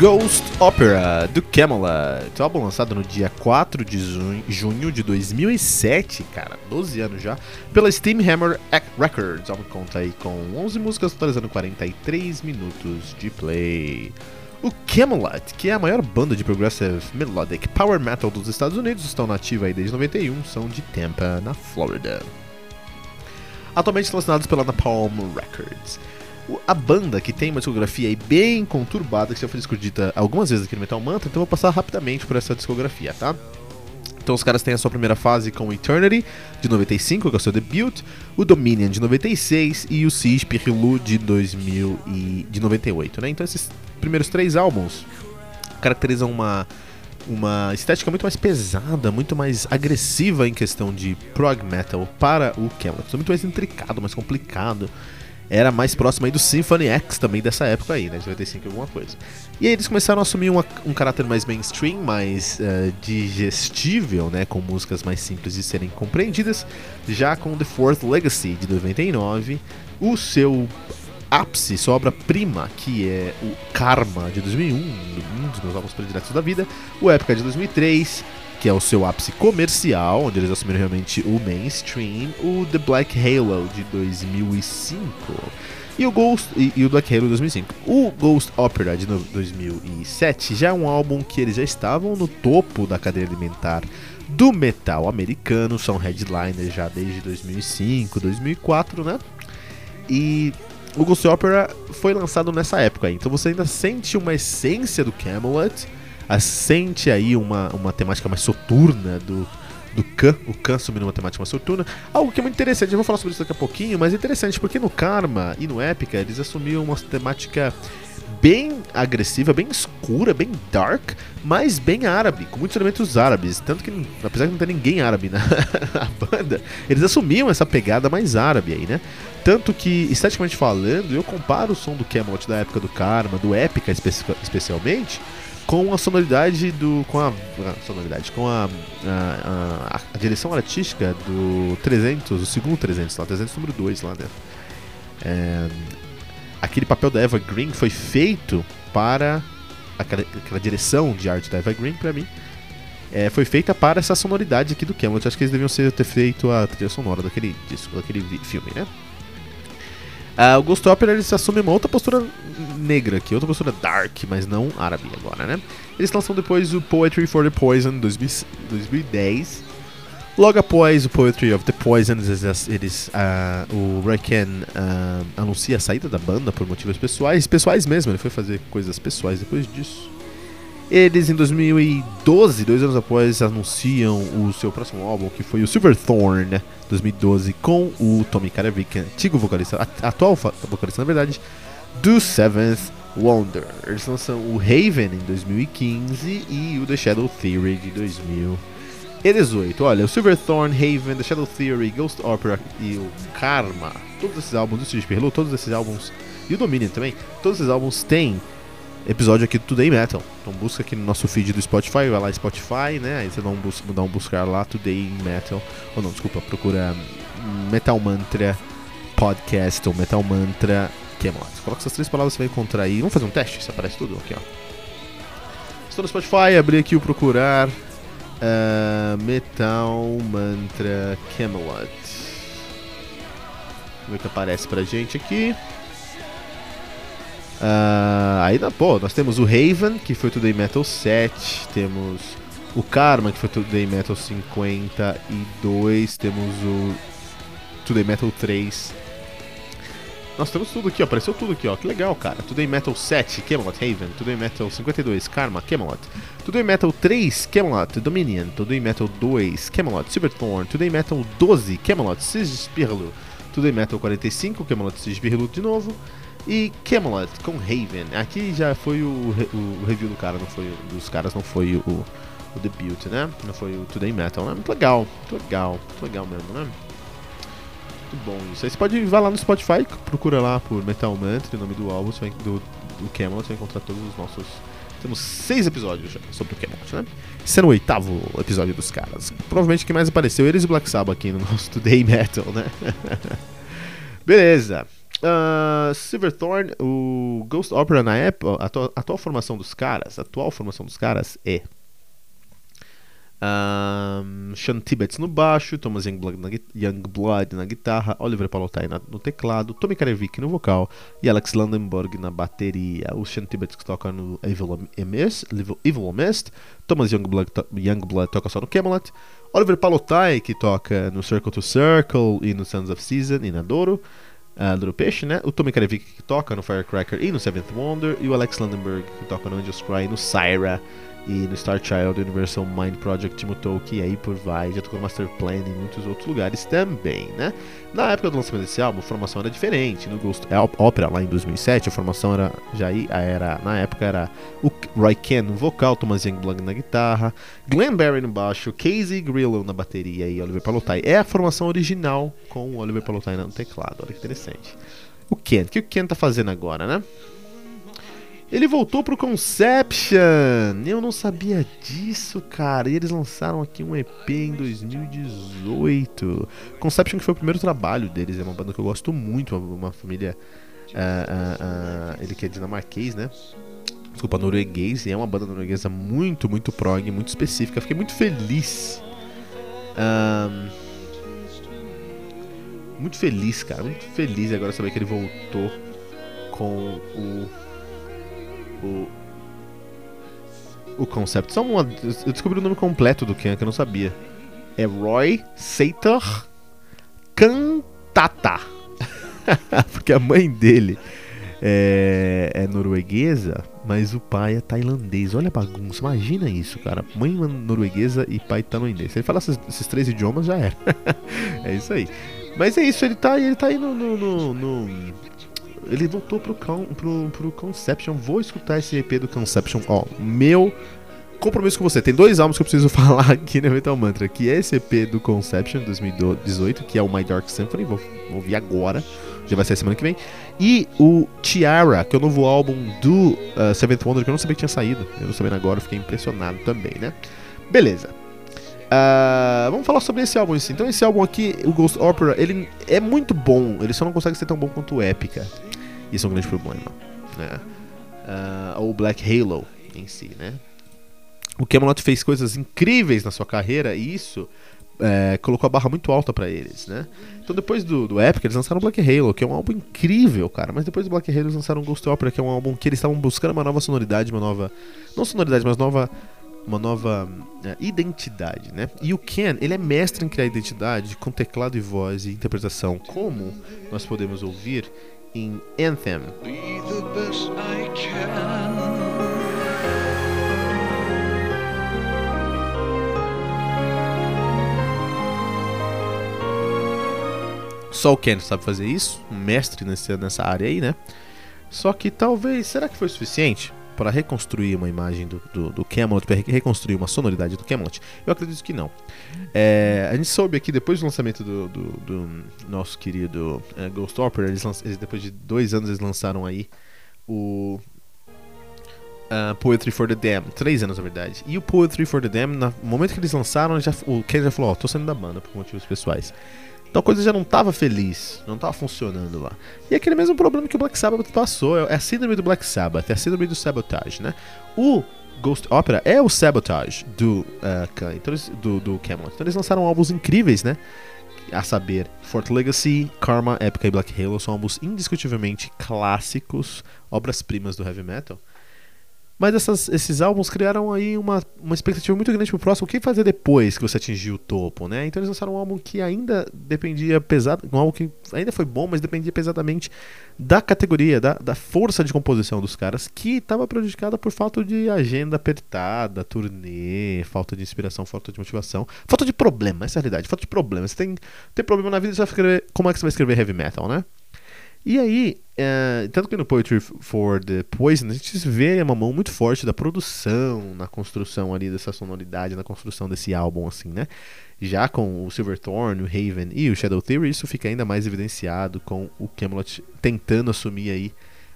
Ghost Opera do Camelot, álbum lançado no dia 4 de junho de 2007, cara, 12 anos já, pela Steam Hammer Records. O álbum conta aí com 11 músicas, totalizando 43 minutos de play. O Camelot, que é a maior banda de progressive melodic power metal dos Estados Unidos, estão nativa aí desde 91, são de Tampa, na Flórida. Atualmente estão assinados pela Napalm Records a banda que tem uma discografia aí bem conturbada, que já foi discutida algumas vezes aqui no Metal Mantra, então eu vou passar rapidamente por essa discografia, tá? Então os caras têm a sua primeira fase com Eternity, de 95, que é o seu debut, o Dominion, de 96, e o Siege Pirlu, de 2000 e, de 98, né? Então esses primeiros três álbuns caracterizam uma, uma estética muito mais pesada, muito mais agressiva em questão de prog metal para o Camelot. Muito mais intricado, mais complicado era mais próximo aí do Symphony X também dessa época aí, né, de 95 alguma coisa. E aí eles começaram a assumir uma, um caráter mais mainstream, mais uh, digestível, né, com músicas mais simples de serem compreendidas, já com The Fourth Legacy de 99, o seu ápice, sua obra-prima, que é o Karma de 2001, um dos meus álbuns prediletos da vida, o Época de 2003, que é o seu ápice comercial, onde eles assumiram realmente o mainstream, o The Black Halo de 2005 e o Ghost e, e o Black Halo de 2005. O Ghost Opera de 2007 já é um álbum que eles já estavam no topo da cadeia alimentar do metal americano, são headliners já desde 2005, 2004, né? E o Ghost Opera foi lançado nessa época aí, então você ainda sente uma essência do Camelot assente aí uma, uma temática mais soturna do, do Khan, o Khan assumindo uma temática mais soturna. Algo que é muito interessante, eu vou falar sobre isso daqui a pouquinho, mas é interessante porque no Karma e no Épica eles assumiam uma temática bem agressiva, bem escura, bem dark, mas bem árabe, com muitos elementos árabes. Tanto que, apesar de não ter ninguém árabe na, banda, eles assumiam essa pegada mais árabe aí, né? Tanto que, esteticamente falando, eu comparo o som do Camelot da época do Karma, do Épica espe especialmente, com a sonoridade do. com a, a sonoridade, com a, a, a, direção artística do 300, o segundo 300 lá, 300 número 2 lá, né? É, aquele papel da Eva Green foi feito para aquela, aquela direção de arte da Eva Green para mim. É, foi feita para essa sonoridade aqui do Camelot. Acho que eles deviam ser, ter feito a trilha sonora daquele disco, daquele filme, né? Uh, o Ghost Opera eles assumem uma outra postura negra aqui, outra postura dark, mas não árabe agora, né? Eles lançam depois o Poetry for the Poison 2010. Logo após o Poetry of the Poison, eles, eles uh, o Raken uh, anuncia a saída da banda por motivos pessoais, pessoais mesmo, ele foi fazer coisas pessoais depois disso. Eles, em 2012, dois anos após, anunciam o seu próximo álbum, que foi o Silverthorn, 2012, com o Tommy Karavik, antigo vocalista, atual vocalista, na verdade, do Seventh Wonder. Eles lançam o Raven em 2015 e o The Shadow Theory de 2018. Olha, o Silverthorn, Haven, The Shadow Theory, Ghost Opera e o Karma, todos esses álbuns do Steve Perlu, todos esses álbuns, e o Dominion também, todos esses álbuns têm episódio aqui do Today Metal. Então busca aqui no nosso feed do Spotify, vai lá Spotify, né? Aí você dá um, bus dá um buscar lá, Today Metal. Ou não, desculpa, procura Metal Mantra Podcast ou Metal Mantra Camelot. Coloca essas três palavras, você vai encontrar aí. Vamos fazer um teste? Isso aparece tudo aqui, ó. Estou no Spotify, abri aqui o procurar Metal Mantra Camelot. Vamos ver o que aparece pra gente aqui. Uh, aí, pô, nós temos o Raven, que foi Today Metal 7. Temos o Karma, que foi Today Metal 52. Temos o Today Metal 3. Nós temos tudo aqui, ó. Apareceu tudo aqui, ó. Que legal, cara. Today Metal 7, Camelot Haven. Today Metal 52, Karma, Camelot. Today Metal 3, Camelot Dominion. Today Metal 2, Camelot Silverthorn. Today Metal 12, Camelot Sigisbirlu. Today Metal 45, Camelot Sigisbirlu de novo e Camelot com Raven. Aqui já foi o, o, o, review do cara, não foi dos caras, não foi o, o debut, né? Não foi o Today Metal, né? Muito legal, muito legal, muito legal mesmo, né? Muito bom isso. Aí você pode ir lá no Spotify, procura lá por Metal Mantra, o nome do álbum, vai, do, do Camelot, você vai encontrar todos os nossos. Temos seis episódios já sobre o Camelot, né? Esse é o oitavo episódio dos caras. Provavelmente quem mais apareceu, eles e Black Sabbath aqui no nosso Today Metal, né? Beleza. Uh, Silverthorn, o Ghost Opera na época, a atual, a atual formação dos caras, a atual formação dos caras é um, Sean Tibbets no baixo, Thomas Youngblood na, guitarra, Oliver Palotai no teclado, Tommy Karevik no vocal e Alex Landenberg na bateria. O Sean Tibbets que toca no Evil Mist, Evil Mist Thomas Youngblood, to Youngblood toca só no Camelot, Oliver Palotai que toca no Circle to Circle e no Sons of Season e na Doro uh, do Peixe, né? O Tommy Karevik que toca no Firecracker e no Seventh Wonder, e o Alex Landenberg que toca no Angels Cry e no Syra e no Star Child, Universal Mind Project, Timotoki e aí por vai, já tocou Master Plan e muitos outros lugares também, né? Na época do lançamento desse álbum, a formação era diferente. No Ghost Opera, lá em 2007, a formação era já era, na época era o Roy Ken no vocal, Thomas Youngblood na guitarra, Glenn Barry no baixo, Casey Grillo na bateria e Oliver Palotai. É a formação original com o Oliver Palotai no teclado, olha que interessante. O Ken, o que o Ken tá fazendo agora, né? Ele voltou pro Conception. Eu não sabia disso, cara. E eles lançaram aqui um EP em 2018. Conception que foi o primeiro trabalho deles. É uma banda que eu gosto muito. Uma família. Uh, uh, uh, ele que é dinamarquês, né? Desculpa, norueguês. E é uma banda norueguesa muito, muito prog, muito específica. Fiquei muito feliz. Muito feliz, cara. Muito feliz agora saber que ele voltou com o o o concept. Só uma, eu descobri o nome completo do Ken que eu não sabia. É Roy Sator Cantata. Porque a mãe dele é, é, norueguesa, mas o pai é tailandês. Olha a bagunça, imagina isso, cara. Mãe norueguesa e pai tailandês. Se ele falar esses, esses três idiomas, já era. é isso aí. Mas é isso, ele tá, ele tá aí no, no, no, no ele voltou pro, pro, pro Conception. Vou escutar esse EP do Conception. Ó, meu compromisso com você. Tem dois álbuns que eu preciso falar aqui no Metal Mantra, que é esse EP do Conception 2018, que é o My Dark Symphony, vou, ouvir agora, já vai ser semana que vem. E o Tiara, que é o novo álbum do uh, Seventh Wonder, que eu não sabia que tinha saído. Eu não sabendo agora, fiquei impressionado também, né? Beleza. Uh, vamos falar sobre esse álbum assim. Então esse álbum aqui, o Ghost Opera, ele é muito bom, ele só não consegue ser tão bom quanto o Épica. Isso é um grande problema. Né? Uh, ou Black Halo em si, né? O Camelot fez coisas incríveis na sua carreira e isso é, colocou a barra muito alta para eles, né? Então depois do, do Epic eles lançaram Black Halo, que é um álbum incrível, cara. Mas depois do Black Halo eles lançaram Ghost Opera, que é um álbum que eles estavam buscando uma nova sonoridade, uma nova... Não sonoridade, mas nova uma nova uh, identidade, né? E o Ken, ele é mestre em criar identidade com teclado e voz e interpretação, como nós podemos ouvir em Anthem. Só o Ken sabe fazer isso, um mestre nessa, nessa área aí, né? Só que talvez, será que foi suficiente para reconstruir uma imagem do, do, do Camelot, para reconstruir uma sonoridade do Camelot? Eu acredito que não. É, a gente soube aqui, depois do lançamento do, do, do nosso querido é, Ghost Opera, eles, eles, depois de dois anos eles lançaram aí o uh, Poetry for the Damned. Três anos, na verdade. E o Poetry for the Damned, no momento que eles lançaram, já, o Ken já falou, ó, oh, tô saindo da banda por motivos pessoais. Então a coisa já não estava feliz, não estava funcionando lá. E aquele mesmo problema que o Black Sabbath passou, é a síndrome do Black Sabbath, é a síndrome do sabotage, né? O Ghost Opera é o sabotage do, uh, então eles, do, do Camelot. Então eles lançaram álbuns incríveis, né? A saber, Fort Legacy, Karma, Epica e Black Halo são álbuns indiscutivelmente clássicos, obras-primas do heavy metal. Mas essas, esses álbuns criaram aí uma, uma expectativa muito grande pro próximo. O que fazer depois que você atingir o topo, né? Então eles lançaram um álbum que ainda dependia pesado. Um álbum que ainda foi bom, mas dependia pesadamente da categoria, da, da força de composição dos caras, que estava prejudicada por falta de agenda apertada, turnê, falta de inspiração, falta de motivação, falta de problema, essa é a realidade, falta de problema. Você tem, tem problema na vida, você vai escrever. Como é que você vai escrever heavy metal, né? E aí, é, tanto que no Poetry for the Poison, a gente vê uma mão muito forte da produção, na construção ali dessa sonoridade, na construção desse álbum, assim, né? Já com o Silverthorn, o Haven e o Shadow Theory, isso fica ainda mais evidenciado com o Camelot tentando assumir aí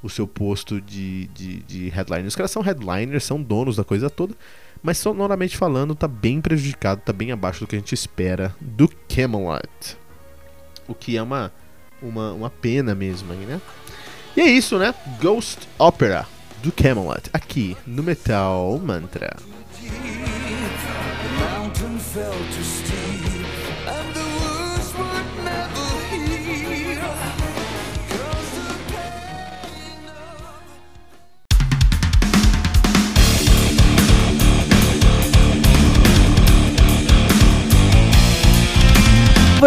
o seu posto de, de, de headliner. Os caras são headliners, são donos da coisa toda, mas sonoramente falando, tá bem prejudicado, tá bem abaixo do que a gente espera do Camelot. O que é uma uma, uma pena mesmo aí, né? E é isso, né? Ghost Opera do Camelot, aqui no Metal Mantra.